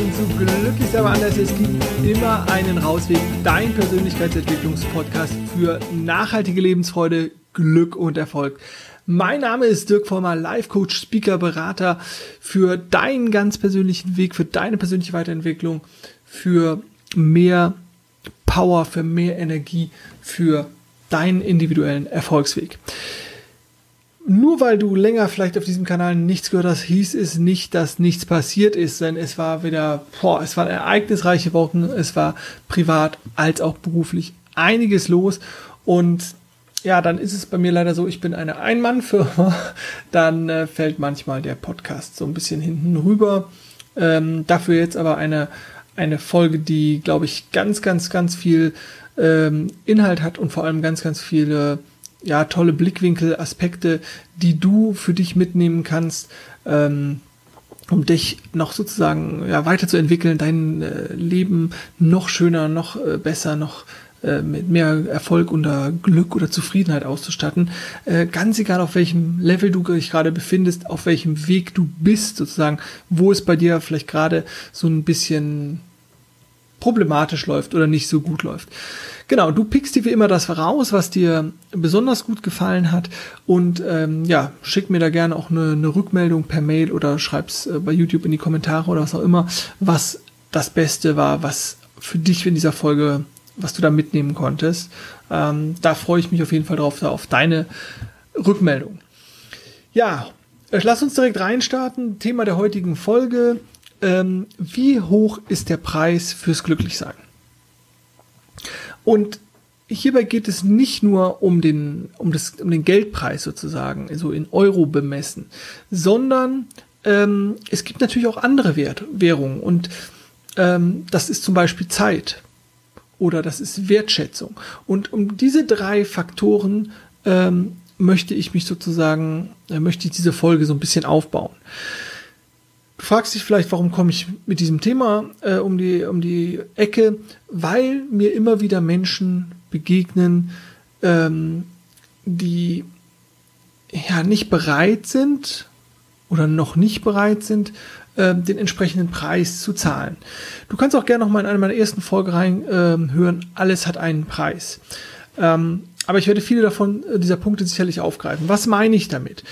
willkommen zu Glücklich aber anders. Es gibt immer einen Rausweg. Dein Persönlichkeitsentwicklungspodcast für nachhaltige Lebensfreude, Glück und Erfolg. Mein Name ist Dirk Vollmer, Life Coach, Speaker, Berater für deinen ganz persönlichen Weg, für deine persönliche Weiterentwicklung, für mehr Power, für mehr Energie, für deinen individuellen Erfolgsweg nur weil du länger vielleicht auf diesem Kanal nichts gehört hast, hieß es nicht, dass nichts passiert ist, denn es war wieder, boah, es waren ereignisreiche Wochen, es war privat als auch beruflich einiges los und ja, dann ist es bei mir leider so, ich bin eine Ein-Mann-Firma, dann äh, fällt manchmal der Podcast so ein bisschen hinten rüber. Ähm, dafür jetzt aber eine, eine Folge, die, glaube ich, ganz, ganz, ganz viel ähm, Inhalt hat und vor allem ganz, ganz viele ja, tolle Blickwinkel, Aspekte, die du für dich mitnehmen kannst, ähm, um dich noch sozusagen ja, weiterzuentwickeln, dein äh, Leben noch schöner, noch äh, besser, noch äh, mit mehr Erfolg oder Glück oder Zufriedenheit auszustatten. Äh, ganz egal, auf welchem Level du dich gerade befindest, auf welchem Weg du bist, sozusagen, wo es bei dir vielleicht gerade so ein bisschen problematisch läuft oder nicht so gut läuft. Genau, du pickst dir wie immer das raus, was dir besonders gut gefallen hat und ähm, ja, schick mir da gerne auch eine, eine Rückmeldung per Mail oder schreib's äh, bei YouTube in die Kommentare oder was auch immer, was das Beste war, was für dich in dieser Folge, was du da mitnehmen konntest. Ähm, da freue ich mich auf jeden Fall drauf, da auf deine Rückmeldung. Ja, äh, lass uns direkt reinstarten. Thema der heutigen Folge. Ähm, wie hoch ist der Preis fürs Glücklichsein? Und hierbei geht es nicht nur um den, um das, um den Geldpreis sozusagen, also in Euro bemessen, sondern ähm, es gibt natürlich auch andere Wert, Währungen und ähm, das ist zum Beispiel Zeit oder das ist Wertschätzung. Und um diese drei Faktoren ähm, möchte ich mich sozusagen, äh, möchte ich diese Folge so ein bisschen aufbauen. Du fragst dich vielleicht, warum komme ich mit diesem Thema äh, um, die, um die Ecke? Weil mir immer wieder Menschen begegnen, ähm, die ja nicht bereit sind oder noch nicht bereit sind, äh, den entsprechenden Preis zu zahlen. Du kannst auch gerne noch mal in eine meiner ersten Folgen reinhören. Äh, Alles hat einen Preis. Ähm, aber ich werde viele davon äh, dieser Punkte sicherlich aufgreifen. Was meine ich damit?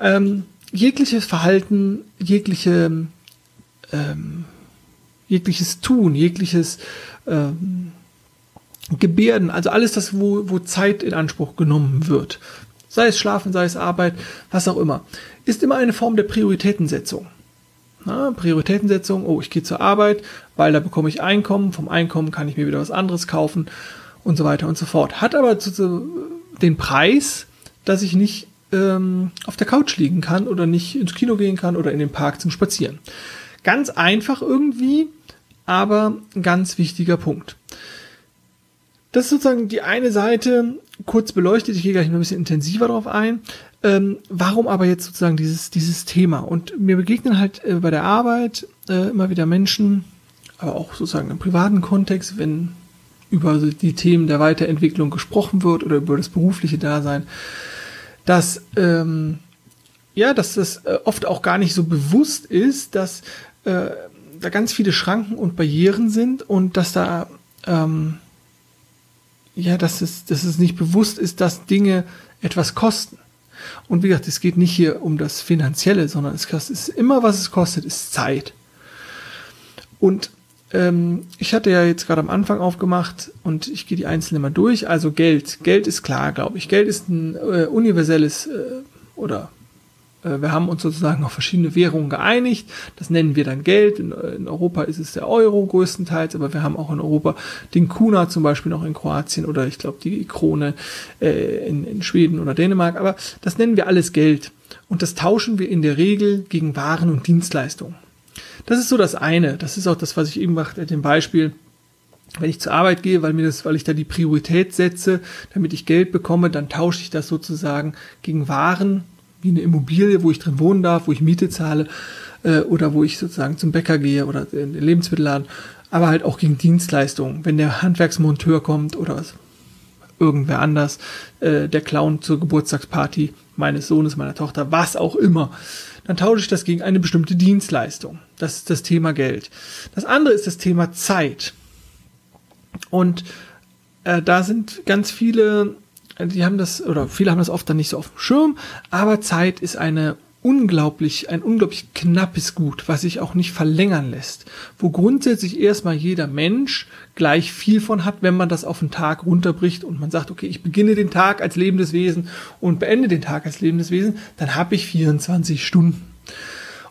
Ähm, jegliches Verhalten, jegliche, ähm, jegliches Tun, jegliches ähm, Gebärden, also alles das, wo, wo Zeit in Anspruch genommen wird, sei es Schlafen, sei es Arbeit, was auch immer, ist immer eine Form der Prioritätensetzung. Na, Prioritätensetzung, oh, ich gehe zur Arbeit, weil da bekomme ich Einkommen, vom Einkommen kann ich mir wieder was anderes kaufen und so weiter und so fort. Hat aber zu, zu, den Preis, dass ich nicht ähm, auf der Couch liegen kann oder nicht ins Kino gehen kann oder in den Park zum Spazieren. Ganz einfach irgendwie, aber ein ganz wichtiger Punkt. Das ist sozusagen die eine Seite, kurz beleuchtet, ich gehe gleich noch ein bisschen intensiver darauf ein. Ähm, warum aber jetzt sozusagen dieses, dieses Thema? Und mir begegnen halt äh, bei der Arbeit äh, immer wieder Menschen, aber auch sozusagen im privaten Kontext, wenn über die Themen der Weiterentwicklung gesprochen wird oder über das berufliche Dasein, dass ähm, ja, dass das äh, oft auch gar nicht so bewusst ist, dass äh, da ganz viele Schranken und Barrieren sind und dass da ähm, ja, dass es, dass es nicht bewusst ist, dass Dinge etwas kosten. Und wie gesagt, es geht nicht hier um das Finanzielle, sondern es ist immer, was es kostet, ist Zeit. Und ähm, ich hatte ja jetzt gerade am Anfang aufgemacht und ich gehe die einzelnen mal durch. Also Geld. Geld ist klar, glaube ich. Geld ist ein äh, universelles äh, oder äh, wir haben uns sozusagen auf verschiedene Währungen geeinigt. Das nennen wir dann Geld. In, in, Europa ist es der Euro größtenteils, aber wir haben auch in Europa den Kuna zum Beispiel noch in Kroatien oder ich glaube die Krone äh, in, in Schweden oder Dänemark. Aber das nennen wir alles Geld. Und das tauschen wir in der Regel gegen Waren und Dienstleistungen. Das ist so das eine. Das ist auch das, was ich eben machte, dem Beispiel. Wenn ich zur Arbeit gehe, weil mir das, weil ich da die Priorität setze, damit ich Geld bekomme, dann tausche ich das sozusagen gegen Waren, wie eine Immobilie, wo ich drin wohnen darf, wo ich Miete zahle, äh, oder wo ich sozusagen zum Bäcker gehe oder in den Lebensmittelladen, aber halt auch gegen Dienstleistungen. Wenn der Handwerksmonteur kommt oder irgendwer anders, äh, der Clown zur Geburtstagsparty meines Sohnes, meiner Tochter, was auch immer dann tausche ich das gegen eine bestimmte Dienstleistung. Das ist das Thema Geld. Das andere ist das Thema Zeit. Und äh, da sind ganz viele, die haben das, oder viele haben das oft dann nicht so auf dem Schirm, aber Zeit ist eine unglaublich, ein unglaublich knappes Gut, was sich auch nicht verlängern lässt, wo grundsätzlich erstmal jeder Mensch gleich viel von hat, wenn man das auf den Tag runterbricht und man sagt, okay, ich beginne den Tag als lebendes Wesen und beende den Tag als lebendes Wesen, dann habe ich 24 Stunden.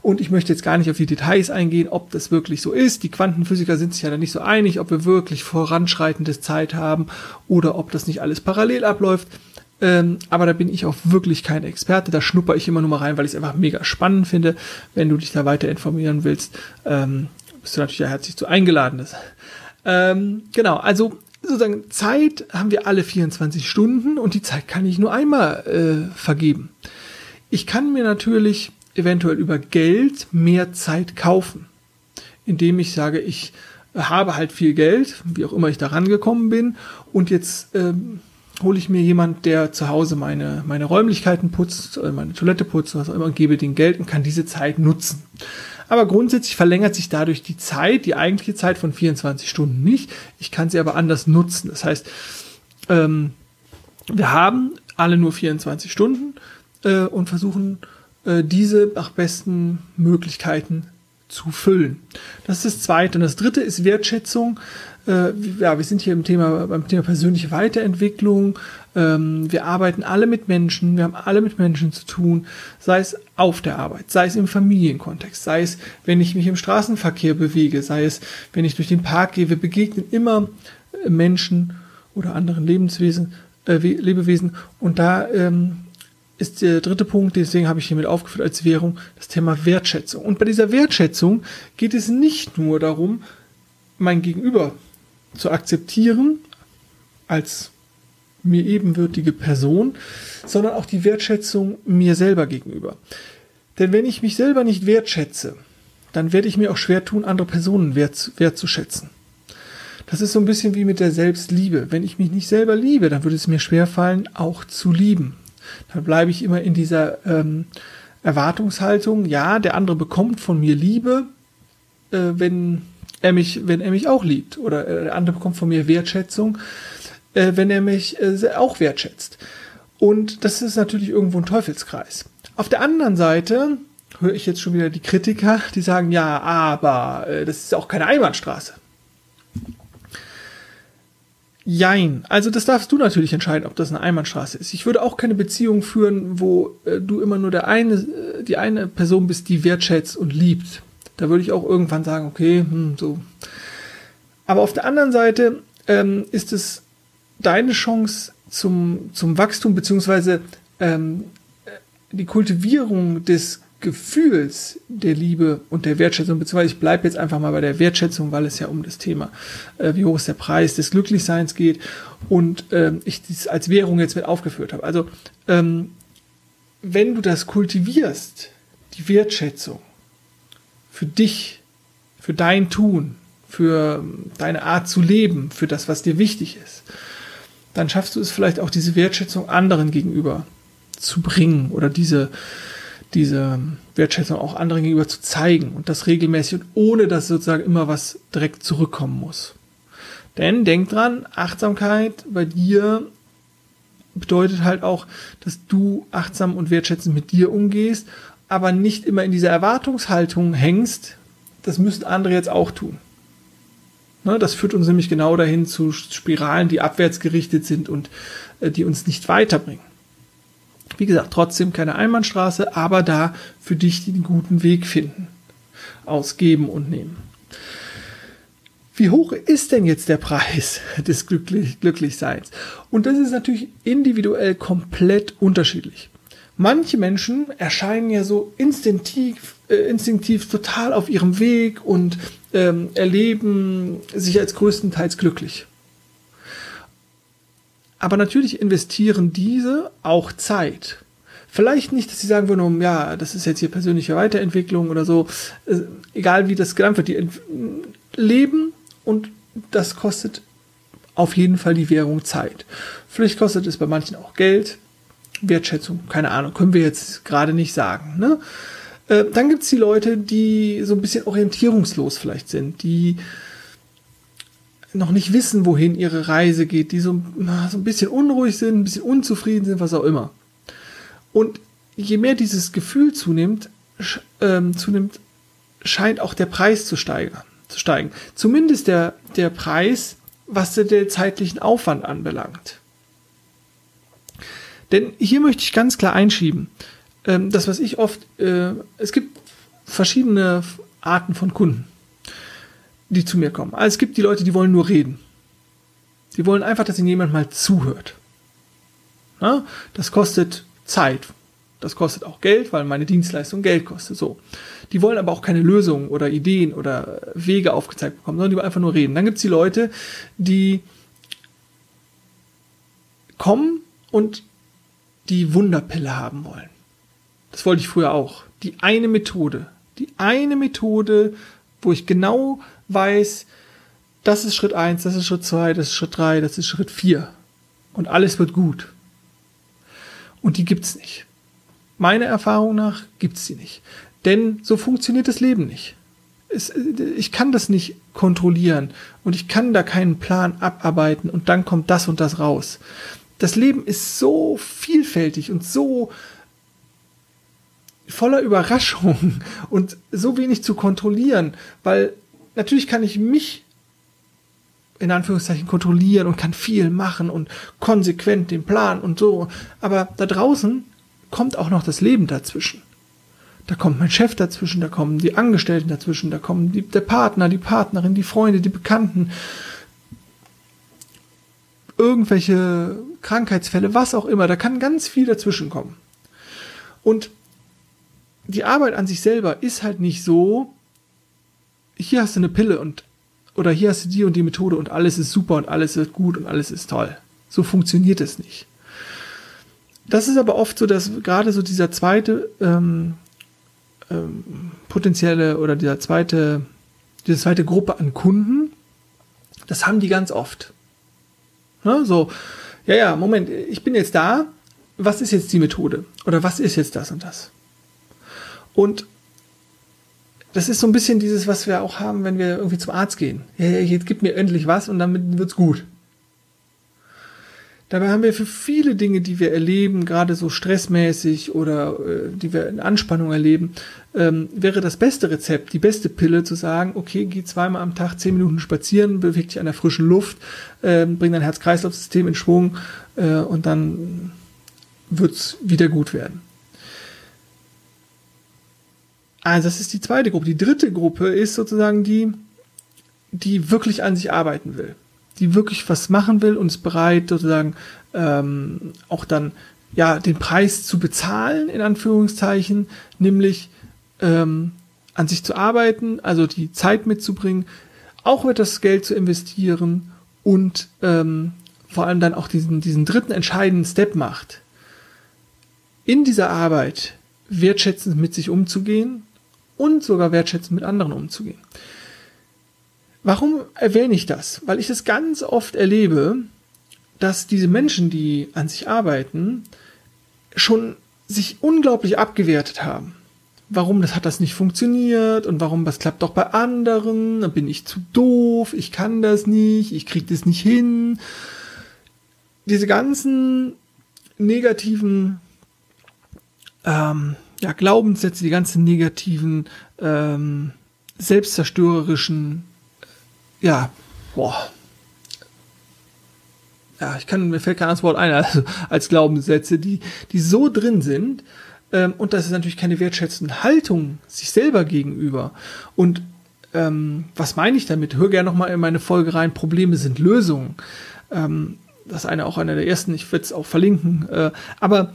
Und ich möchte jetzt gar nicht auf die Details eingehen, ob das wirklich so ist. Die Quantenphysiker sind sich ja da nicht so einig, ob wir wirklich voranschreitende Zeit haben oder ob das nicht alles parallel abläuft. Ähm, aber da bin ich auch wirklich kein Experte. Da schnupper ich immer nur mal rein, weil ich es einfach mega spannend finde. Wenn du dich da weiter informieren willst, ähm, bist du natürlich ja herzlich zu eingeladen. Ähm, genau, also sozusagen Zeit haben wir alle 24 Stunden und die Zeit kann ich nur einmal äh, vergeben. Ich kann mir natürlich eventuell über Geld mehr Zeit kaufen, indem ich sage, ich habe halt viel Geld, wie auch immer ich da rangekommen bin, und jetzt ähm, hole ich mir jemand, der zu Hause meine, meine Räumlichkeiten putzt, äh, meine Toilette putzt, was auch immer, und gebe den Geld und kann diese Zeit nutzen. Aber grundsätzlich verlängert sich dadurch die Zeit, die eigentliche Zeit von 24 Stunden nicht. Ich kann sie aber anders nutzen. Das heißt, ähm, wir haben alle nur 24 Stunden äh, und versuchen äh, diese nach besten Möglichkeiten zu füllen. Das ist das Zweite. Und das Dritte ist Wertschätzung äh, ja, wir sind hier im Thema, beim Thema persönliche Weiterentwicklung. Ähm, wir arbeiten alle mit Menschen, wir haben alle mit Menschen zu tun, sei es auf der Arbeit, sei es im Familienkontext, sei es, wenn ich mich im Straßenverkehr bewege, sei es, wenn ich durch den Park gehe. Wir begegnen immer Menschen oder anderen Lebenswesen, äh, Lebewesen. Und da ähm, ist der dritte Punkt, deswegen habe ich hiermit aufgeführt als Währung, das Thema Wertschätzung. Und bei dieser Wertschätzung geht es nicht nur darum, mein Gegenüber zu akzeptieren als mir ebenwürdige Person, sondern auch die Wertschätzung mir selber gegenüber. Denn wenn ich mich selber nicht wertschätze, dann werde ich mir auch schwer tun, andere Personen wert, wertzuschätzen. Das ist so ein bisschen wie mit der Selbstliebe. Wenn ich mich nicht selber liebe, dann würde es mir schwer fallen, auch zu lieben. Dann bleibe ich immer in dieser ähm, Erwartungshaltung, ja, der andere bekommt von mir Liebe, äh, wenn er mich, wenn er mich auch liebt. Oder äh, der andere bekommt von mir Wertschätzung, äh, wenn er mich äh, auch wertschätzt. Und das ist natürlich irgendwo ein Teufelskreis. Auf der anderen Seite höre ich jetzt schon wieder die Kritiker, die sagen, ja, aber äh, das ist auch keine Einbahnstraße. Jein. Also das darfst du natürlich entscheiden, ob das eine Einbahnstraße ist. Ich würde auch keine Beziehung führen, wo äh, du immer nur der eine, äh, die eine Person bist, die wertschätzt und liebt. Da würde ich auch irgendwann sagen, okay, hm, so. Aber auf der anderen Seite ähm, ist es deine Chance zum, zum Wachstum, beziehungsweise ähm, die Kultivierung des Gefühls der Liebe und der Wertschätzung, beziehungsweise ich bleibe jetzt einfach mal bei der Wertschätzung, weil es ja um das Thema, äh, wie hoch ist der Preis des Glücklichseins geht und ähm, ich dies als Währung jetzt mit aufgeführt habe. Also ähm, wenn du das kultivierst, die Wertschätzung, für dich, für dein Tun, für deine Art zu leben, für das, was dir wichtig ist, dann schaffst du es vielleicht auch diese Wertschätzung anderen gegenüber zu bringen oder diese, diese Wertschätzung auch anderen gegenüber zu zeigen und das regelmäßig und ohne dass sozusagen immer was direkt zurückkommen muss. Denn denk dran, Achtsamkeit bei dir bedeutet halt auch, dass du achtsam und wertschätzend mit dir umgehst aber nicht immer in dieser Erwartungshaltung hängst, das müssen andere jetzt auch tun. Ne, das führt uns nämlich genau dahin zu Spiralen, die abwärts gerichtet sind und äh, die uns nicht weiterbringen. Wie gesagt, trotzdem keine Einbahnstraße, aber da für dich den guten Weg finden. Ausgeben und nehmen. Wie hoch ist denn jetzt der Preis des Glücklich Glücklichseins? Und das ist natürlich individuell komplett unterschiedlich. Manche Menschen erscheinen ja so instinktiv, äh, instinktiv total auf ihrem Weg und ähm, erleben sich als größtenteils glücklich. Aber natürlich investieren diese auch Zeit. Vielleicht nicht, dass sie sagen würden, ja, das ist jetzt hier persönliche Weiterentwicklung oder so, äh, egal wie das genannt wird, die leben und das kostet auf jeden Fall die Währung Zeit. Vielleicht kostet es bei manchen auch Geld, Wertschätzung, keine Ahnung, können wir jetzt gerade nicht sagen. Ne? Äh, dann gibt es die Leute, die so ein bisschen orientierungslos vielleicht sind, die noch nicht wissen, wohin ihre Reise geht, die so, so ein bisschen unruhig sind, ein bisschen unzufrieden sind, was auch immer. Und je mehr dieses Gefühl zunimmt, ähm, zunimmt, scheint auch der Preis zu steigen. Zu steigen. Zumindest der, der Preis, was den zeitlichen Aufwand anbelangt. Denn hier möchte ich ganz klar einschieben, ähm, das, was ich oft, äh, es gibt verschiedene Arten von Kunden, die zu mir kommen. Also es gibt die Leute, die wollen nur reden. Die wollen einfach, dass ihnen jemand mal zuhört. Na, das kostet Zeit. Das kostet auch Geld, weil meine Dienstleistung Geld kostet. So. Die wollen aber auch keine Lösungen oder Ideen oder Wege aufgezeigt bekommen, sondern die wollen einfach nur reden. Dann gibt es die Leute, die kommen und die Wunderpille haben wollen. Das wollte ich früher auch. Die eine Methode. Die eine Methode, wo ich genau weiß, das ist Schritt eins, das ist Schritt zwei, das ist Schritt drei, das ist Schritt vier Und alles wird gut. Und die gibt's nicht. Meiner Erfahrung nach gibt's sie nicht. Denn so funktioniert das Leben nicht. Es, ich kann das nicht kontrollieren und ich kann da keinen Plan abarbeiten und dann kommt das und das raus das Leben ist so vielfältig und so voller Überraschungen und so wenig zu kontrollieren, weil natürlich kann ich mich in Anführungszeichen kontrollieren und kann viel machen und konsequent den Plan und so, aber da draußen kommt auch noch das Leben dazwischen. Da kommt mein Chef dazwischen, da kommen die Angestellten dazwischen, da kommen die, der Partner, die Partnerin, die Freunde, die Bekannten, irgendwelche Krankheitsfälle, was auch immer. Da kann ganz viel dazwischen kommen. Und die Arbeit an sich selber ist halt nicht so, hier hast du eine Pille und oder hier hast du die und die Methode und alles ist super und alles wird gut und alles ist toll. So funktioniert es nicht. Das ist aber oft so, dass gerade so dieser zweite ähm, ähm, potenzielle oder dieser zweite, diese zweite Gruppe an Kunden, das haben die ganz oft. Ne? So, ja, ja, Moment, ich bin jetzt da. Was ist jetzt die Methode? Oder was ist jetzt das und das? Und das ist so ein bisschen dieses, was wir auch haben, wenn wir irgendwie zum Arzt gehen. Ja, ja, jetzt gib mir endlich was und damit wird's gut. Dabei haben wir für viele Dinge, die wir erleben, gerade so stressmäßig oder äh, die wir in Anspannung erleben, ähm, wäre das beste Rezept, die beste Pille zu sagen, okay, geh zweimal am Tag zehn Minuten spazieren, beweg dich an der frischen Luft, äh, bring dein Herz-Kreislauf-System in Schwung äh, und dann wird's wieder gut werden. Also das ist die zweite Gruppe. Die dritte Gruppe ist sozusagen die, die wirklich an sich arbeiten will die wirklich was machen will und ist bereit, sozusagen ähm, auch dann ja den Preis zu bezahlen, in Anführungszeichen, nämlich ähm, an sich zu arbeiten, also die Zeit mitzubringen, auch etwas Geld zu investieren und ähm, vor allem dann auch diesen, diesen dritten entscheidenden Step macht. In dieser Arbeit wertschätzend mit sich umzugehen und sogar wertschätzend mit anderen umzugehen. Warum erwähne ich das? Weil ich es ganz oft erlebe, dass diese Menschen, die an sich arbeiten, schon sich unglaublich abgewertet haben. Warum das hat das nicht funktioniert und warum das klappt doch bei anderen? Da bin ich zu doof, ich kann das nicht, ich kriege das nicht hin. Diese ganzen negativen ähm, ja, Glaubenssätze, die ganzen negativen ähm, selbstzerstörerischen ja, boah. Ja, ich kann, mir fällt kein anderes Wort ein, also als Glaubenssätze, die, die so drin sind, ähm, und das ist natürlich keine wertschätzende Haltung sich selber gegenüber. Und ähm, was meine ich damit? Hör gerne nochmal in meine Folge rein, Probleme sind Lösungen. Ähm, das ist eine auch einer der ersten, ich werde es auch verlinken. Äh, aber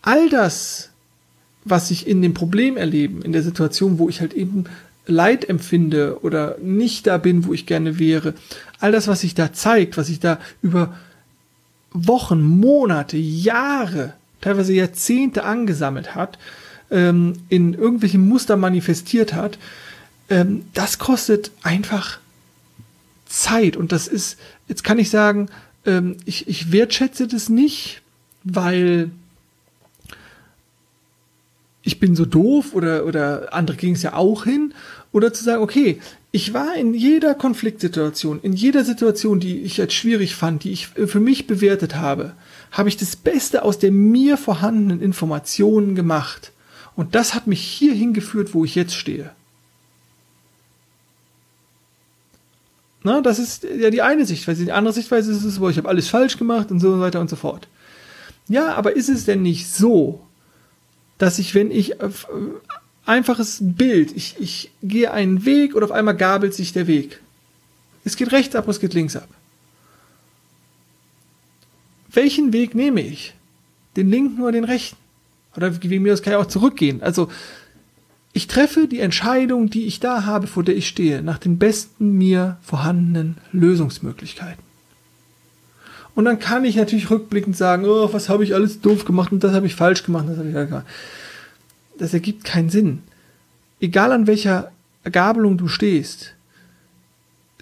all das, was ich in dem Problem erleben, in der Situation, wo ich halt eben Leid empfinde oder nicht da bin, wo ich gerne wäre, all das, was sich da zeigt, was sich da über Wochen, Monate, Jahre, teilweise Jahrzehnte angesammelt hat, ähm, in irgendwelchen Muster manifestiert hat, ähm, das kostet einfach Zeit. Und das ist, jetzt kann ich sagen, ähm, ich, ich wertschätze das nicht, weil ich bin so doof oder, oder andere ging es ja auch hin. Oder zu sagen, okay, ich war in jeder Konfliktsituation, in jeder Situation, die ich als schwierig fand, die ich für mich bewertet habe, habe ich das Beste aus der mir vorhandenen Informationen gemacht. Und das hat mich hier hingeführt, wo ich jetzt stehe. Na, das ist ja die eine Sichtweise. Die andere Sichtweise ist es, wo ich habe alles falsch gemacht und so weiter und so fort. Ja, aber ist es denn nicht so, dass ich, wenn ich äh, einfaches Bild, ich, ich gehe einen Weg und auf einmal gabelt sich der Weg. Es geht rechts ab, es geht links ab. Welchen Weg nehme ich? Den linken oder den rechten? Oder wie mir das kann ja auch zurückgehen. Also, ich treffe die Entscheidung, die ich da habe, vor der ich stehe, nach den besten mir vorhandenen Lösungsmöglichkeiten. Und dann kann ich natürlich rückblickend sagen, oh, was habe ich alles doof gemacht und das habe ich falsch gemacht, das ich gemacht. Das ergibt keinen Sinn. Egal an welcher Gabelung du stehst,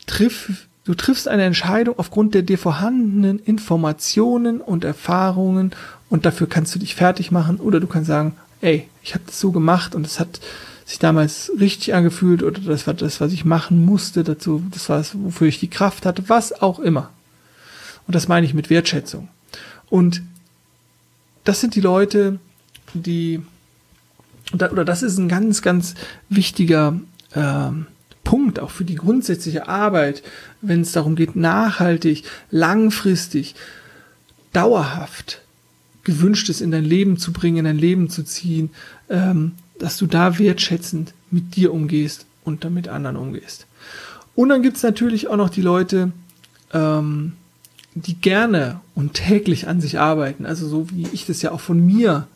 triff, du triffst eine Entscheidung aufgrund der dir vorhandenen Informationen und Erfahrungen und dafür kannst du dich fertig machen oder du kannst sagen, ey, ich habe das so gemacht und es hat sich damals richtig angefühlt oder das war das, was ich machen musste dazu, das war es, wofür ich die Kraft hatte, was auch immer. Und das meine ich mit Wertschätzung. Und das sind die Leute, die, oder das ist ein ganz, ganz wichtiger äh, Punkt auch für die grundsätzliche Arbeit, wenn es darum geht, nachhaltig, langfristig, dauerhaft gewünschtes in dein Leben zu bringen, in dein Leben zu ziehen, ähm, dass du da wertschätzend mit dir umgehst und dann mit anderen umgehst. Und dann gibt's natürlich auch noch die Leute, ähm, die gerne und täglich an sich arbeiten, also so wie ich das ja auch von mir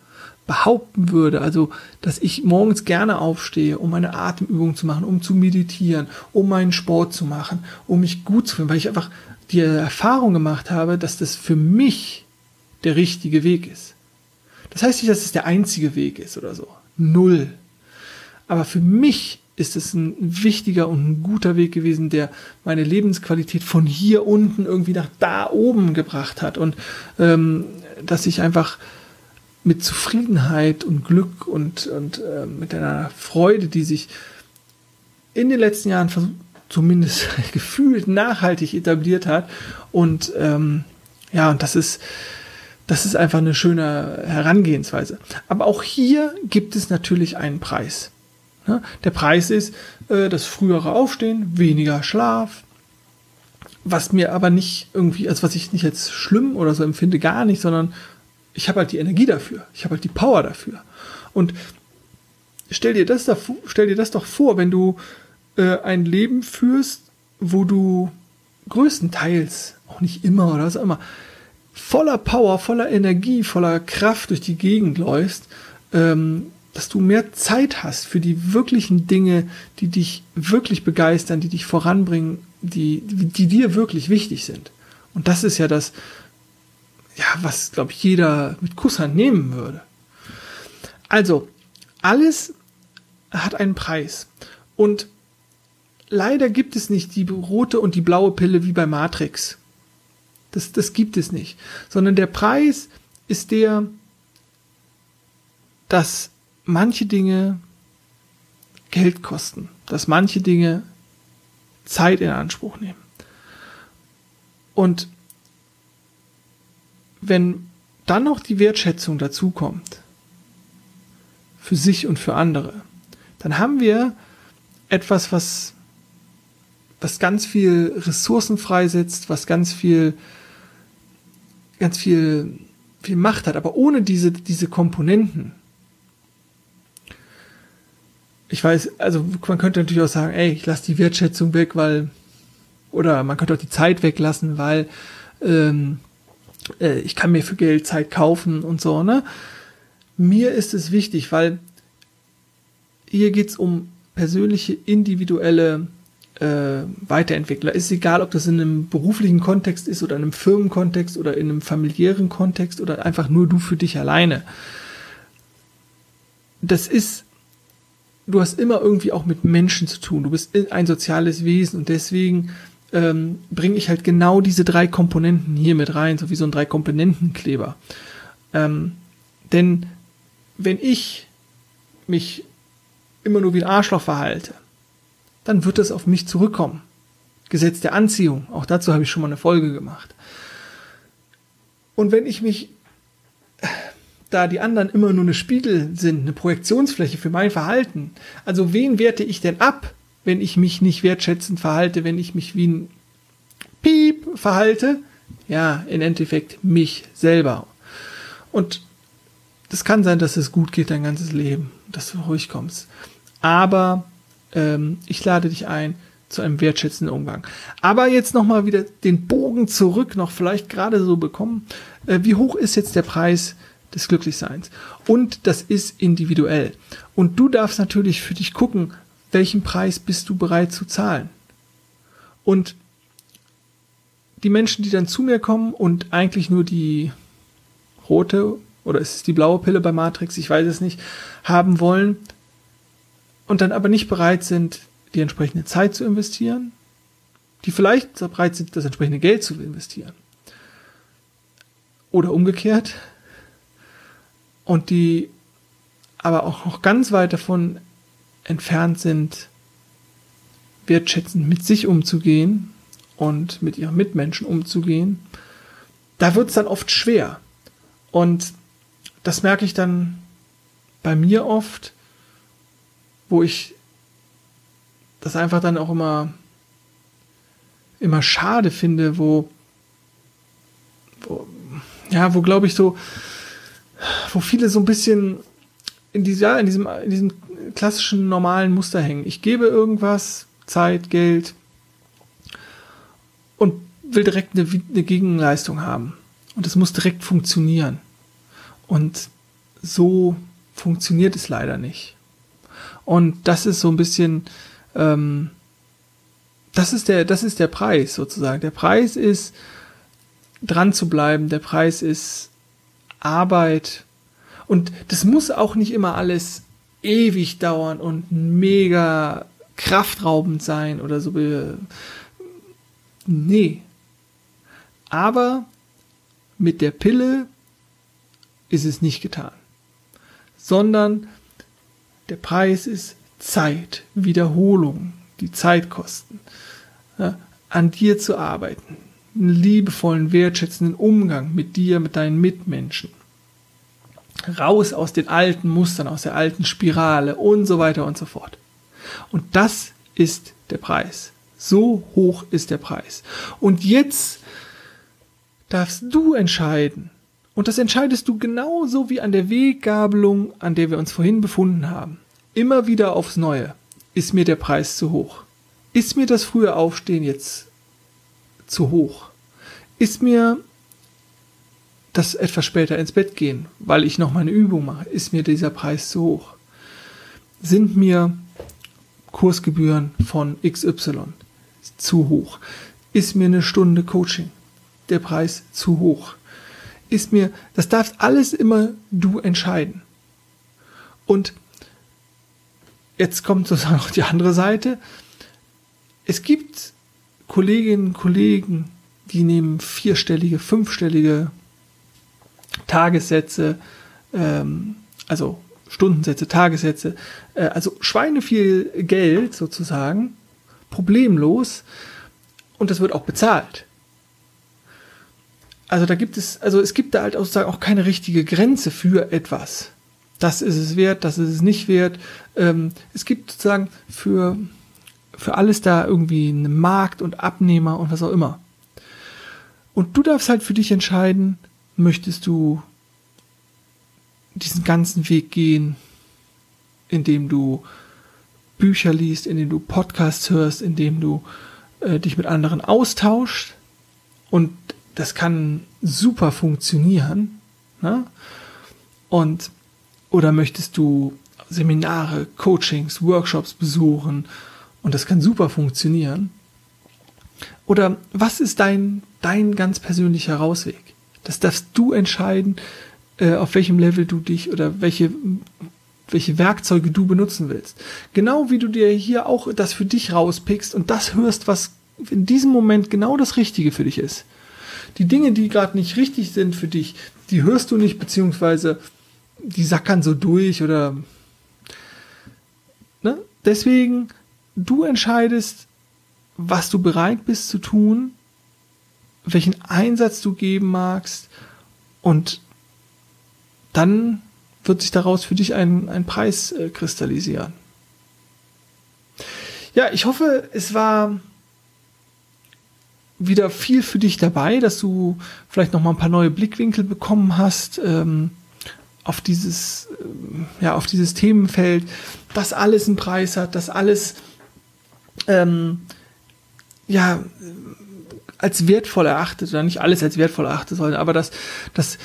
behaupten würde, also dass ich morgens gerne aufstehe, um eine Atemübung zu machen, um zu meditieren, um meinen Sport zu machen, um mich gut zu fühlen, weil ich einfach die Erfahrung gemacht habe, dass das für mich der richtige Weg ist. Das heißt nicht, dass es der einzige Weg ist oder so. Null. Aber für mich ist es ein wichtiger und ein guter Weg gewesen, der meine Lebensqualität von hier unten irgendwie nach da oben gebracht hat und ähm, dass ich einfach mit Zufriedenheit und Glück und, und äh, mit einer Freude, die sich in den letzten Jahren zumindest gefühlt nachhaltig etabliert hat und ähm, ja, und das ist das ist einfach eine schöne Herangehensweise. Aber auch hier gibt es natürlich einen Preis. Ne? Der Preis ist äh, das frühere Aufstehen, weniger Schlaf, was mir aber nicht irgendwie, also was ich nicht jetzt schlimm oder so empfinde, gar nicht, sondern ich habe halt die Energie dafür, ich habe halt die Power dafür. Und stell dir das, da, stell dir das doch vor, wenn du äh, ein Leben führst, wo du größtenteils, auch nicht immer oder was auch immer, voller Power, voller Energie, voller Kraft durch die Gegend läufst, ähm, dass du mehr Zeit hast für die wirklichen Dinge, die dich wirklich begeistern, die dich voranbringen, die, die dir wirklich wichtig sind. Und das ist ja das, ja, was, glaube ich, jeder mit Kusshand nehmen würde. Also, alles hat einen Preis. Und leider gibt es nicht die rote und die blaue Pille wie bei Matrix. Das, das gibt es nicht. Sondern der Preis ist der, dass manche Dinge Geld kosten, dass manche Dinge Zeit in Anspruch nehmen. Und wenn dann noch die Wertschätzung dazukommt, für sich und für andere, dann haben wir etwas, was, was ganz viel Ressourcen freisetzt, was ganz viel, ganz viel, viel Macht hat. Aber ohne diese, diese Komponenten, ich weiß, also man könnte natürlich auch sagen, ey, ich lasse die Wertschätzung weg, weil, oder man könnte auch die Zeit weglassen, weil ähm, äh, ich kann mir für Geld Zeit kaufen und so, ne? Mir ist es wichtig, weil hier geht's um persönliche, individuelle äh, Weiterentwickler. Ist egal, ob das in einem beruflichen Kontext ist oder in einem Firmenkontext oder in einem familiären Kontext oder einfach nur du für dich alleine. Das ist du hast immer irgendwie auch mit Menschen zu tun. Du bist ein soziales Wesen und deswegen ähm, bringe ich halt genau diese drei Komponenten hier mit rein, so wie so ein drei Komponentenkleber. Ähm, denn wenn ich mich immer nur wie ein Arschloch verhalte, dann wird es auf mich zurückkommen. Gesetz der Anziehung, auch dazu habe ich schon mal eine Folge gemacht. Und wenn ich mich, da die anderen immer nur eine Spiegel sind, eine Projektionsfläche für mein Verhalten, also wen werte ich denn ab, wenn ich mich nicht wertschätzend verhalte, wenn ich mich wie ein Piep verhalte? Ja, im Endeffekt mich selber. Und das kann sein, dass es gut geht dein ganzes Leben, dass du ruhig kommst. Aber ähm, ich lade dich ein zu einem wertschätzenden Umgang. Aber jetzt nochmal wieder den Bogen zurück, noch vielleicht gerade so bekommen. Äh, wie hoch ist jetzt der Preis des Glücklichseins? Und das ist individuell. Und du darfst natürlich für dich gucken, welchen Preis bist du bereit zu zahlen? Und die Menschen, die dann zu mir kommen und eigentlich nur die rote oder ist es die blaue Pille bei Matrix, ich weiß es nicht, haben wollen und dann aber nicht bereit sind, die entsprechende Zeit zu investieren, die vielleicht bereit sind, das entsprechende Geld zu investieren. Oder umgekehrt. Und die aber auch noch ganz weit davon entfernt sind, wertschätzend mit sich umzugehen und mit ihren Mitmenschen umzugehen, da wird es dann oft schwer. Und das merke ich dann bei mir oft, wo ich das einfach dann auch immer, immer schade finde, wo, wo ja, wo glaube ich so, wo viele so ein bisschen in, dieser, in, diesem, in diesem klassischen normalen Muster hängen. Ich gebe irgendwas, Zeit, Geld und will direkt eine, eine Gegenleistung haben. Und es muss direkt funktionieren. Und so funktioniert es leider nicht. Und das ist so ein bisschen, ähm, das ist der, das ist der Preis sozusagen. Der Preis ist, dran zu bleiben. Der Preis ist Arbeit. Und das muss auch nicht immer alles ewig dauern und mega kraftraubend sein oder so. Nee. Aber mit der Pille ist es nicht getan, sondern der Preis ist Zeit, Wiederholung, die Zeitkosten, ja, an dir zu arbeiten, einen liebevollen, wertschätzenden Umgang mit dir, mit deinen Mitmenschen, raus aus den alten Mustern, aus der alten Spirale und so weiter und so fort. Und das ist der Preis. So hoch ist der Preis. Und jetzt darfst du entscheiden, und das entscheidest du genauso wie an der Weggabelung, an der wir uns vorhin befunden haben. Immer wieder aufs Neue. Ist mir der Preis zu hoch? Ist mir das frühe Aufstehen jetzt zu hoch? Ist mir das etwas später ins Bett gehen, weil ich noch meine Übung mache, ist mir dieser Preis zu hoch? Sind mir Kursgebühren von XY zu hoch? Ist mir eine Stunde Coaching der Preis zu hoch? ist mir, das darfst alles immer du entscheiden. Und jetzt kommt sozusagen auch die andere Seite. Es gibt Kolleginnen und Kollegen, die nehmen vierstellige, fünfstellige Tagessätze, ähm, also Stundensätze, Tagessätze, äh, also Schweine viel Geld sozusagen, problemlos und das wird auch bezahlt also da gibt es, also es gibt da halt sozusagen auch keine richtige Grenze für etwas. Das ist es wert, das ist es nicht wert. Ähm, es gibt sozusagen für, für alles da irgendwie einen Markt und Abnehmer und was auch immer. Und du darfst halt für dich entscheiden, möchtest du diesen ganzen Weg gehen, indem du Bücher liest, indem du Podcasts hörst, indem du äh, dich mit anderen austauschst und das kann super funktionieren. Ne? Und oder möchtest du Seminare, Coachings, Workshops besuchen und das kann super funktionieren? Oder was ist dein, dein ganz persönlicher Rausweg? Das darfst du entscheiden, äh, auf welchem Level du dich oder welche, welche Werkzeuge du benutzen willst. Genau wie du dir hier auch das für dich rauspickst und das hörst, was in diesem Moment genau das Richtige für dich ist die Dinge, die gerade nicht richtig sind für dich, die hörst du nicht, beziehungsweise die sackern so durch oder deswegen, du entscheidest, was du bereit bist zu tun, welchen Einsatz du geben magst und dann wird sich daraus für dich ein, ein Preis äh, kristallisieren. Ja, ich hoffe, es war wieder viel für dich dabei, dass du vielleicht noch mal ein paar neue Blickwinkel bekommen hast ähm, auf dieses äh, ja auf dieses Themenfeld, dass alles einen Preis hat, dass alles ähm, ja als wertvoll erachtet oder nicht alles als wertvoll erachtet soll, aber dass dass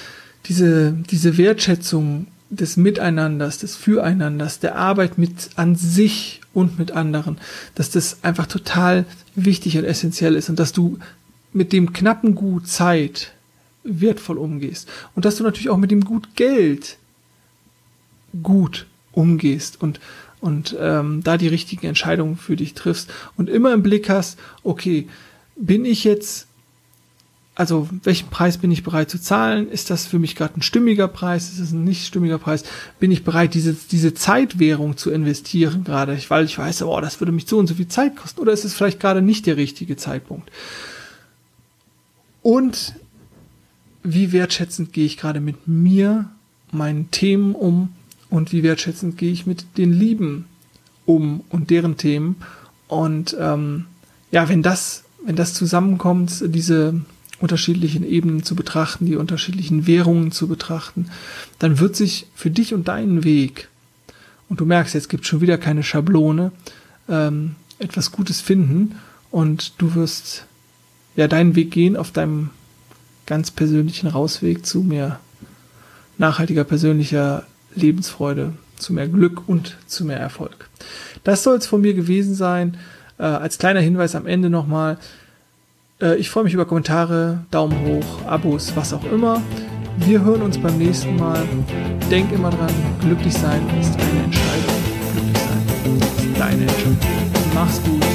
diese diese Wertschätzung des Miteinanders, des Füreinanders, der Arbeit mit an sich und mit anderen, dass das einfach total wichtig und essentiell ist und dass du mit dem knappen Gut Zeit wertvoll umgehst und dass du natürlich auch mit dem Gut Geld gut umgehst und und ähm, da die richtigen Entscheidungen für dich triffst und immer im Blick hast, okay, bin ich jetzt also welchen Preis bin ich bereit zu zahlen? Ist das für mich gerade ein stimmiger Preis? Ist es ein nicht stimmiger Preis? Bin ich bereit, diese, diese Zeitwährung zu investieren gerade? Weil ich weiß, oh, das würde mich so und so viel Zeit kosten. Oder ist es vielleicht gerade nicht der richtige Zeitpunkt? Und wie wertschätzend gehe ich gerade mit mir, meinen Themen um? Und wie wertschätzend gehe ich mit den Lieben um und deren Themen? Und ähm, ja, wenn das, wenn das zusammenkommt, diese unterschiedlichen Ebenen zu betrachten, die unterschiedlichen Währungen zu betrachten, dann wird sich für dich und deinen Weg, und du merkst, jetzt gibt schon wieder keine Schablone, ähm, etwas Gutes finden und du wirst ja deinen Weg gehen auf deinem ganz persönlichen Rausweg zu mehr nachhaltiger persönlicher Lebensfreude, zu mehr Glück und zu mehr Erfolg. Das soll es von mir gewesen sein. Äh, als kleiner Hinweis am Ende nochmal, äh, ich freue mich über Kommentare, Daumen hoch, Abos, was auch immer. Wir hören uns beim nächsten Mal. Denk immer dran, glücklich sein ist eine Entscheidung. Glücklich sein ist deine Entscheidung. Mach's gut.